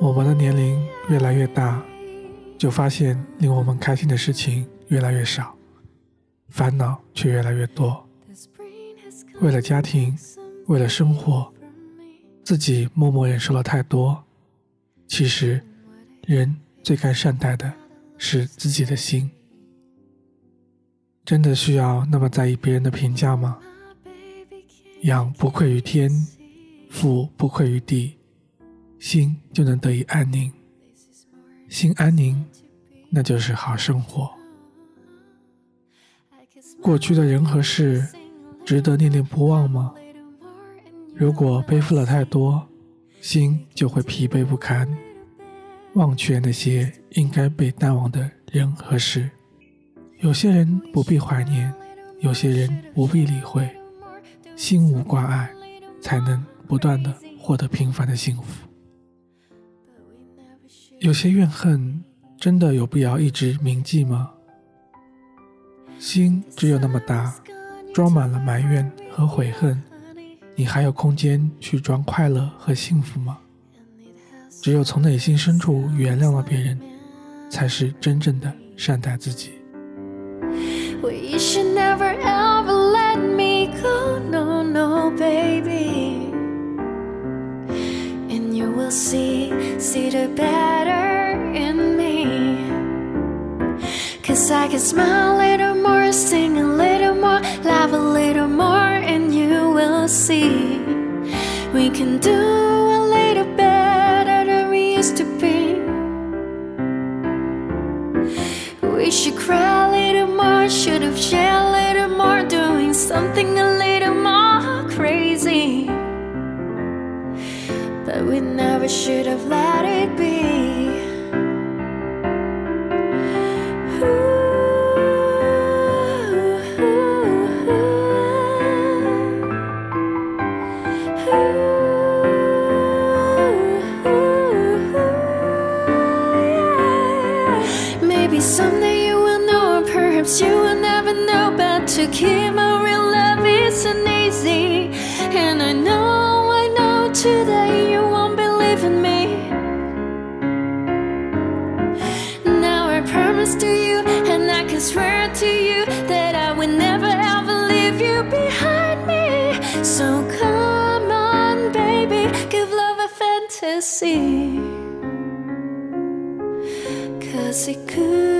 我们的年龄越来越大，就发现令我们开心的事情越来越少，烦恼却越来越多。为了家庭，为了生活，自己默默忍受了太多。其实，人最该善待的是自己的心。真的需要那么在意别人的评价吗？养不愧于天，富不愧于地。心就能得以安宁，心安宁，那就是好生活。过去的人和事，值得念念不忘吗？如果背负了太多，心就会疲惫不堪，忘却那些应该被淡忘的人和事。有些人不必怀念，有些人不必理会，心无挂碍，才能不断的获得平凡的幸福。有些怨恨，真的有必要一直铭记吗？心只有那么大，装满了埋怨和悔恨，你还有空间去装快乐和幸福吗？只有从内心深处原谅了别人，才是真正的善待自己。See see the better in me. Cause I can smile a little more, sing a little more, laugh a little more, and you will see. We can do a little better than we used to be. We should cry a little more, should have shared a little more, doing something a little more crazy. But we never should have let it be. Know. But to keep my real love isn't easy, and I know, I know today you won't believe in me. Now I promise to you, and I can swear to you that I will never ever leave you behind me. So come on, baby, give love a fantasy. Cause it could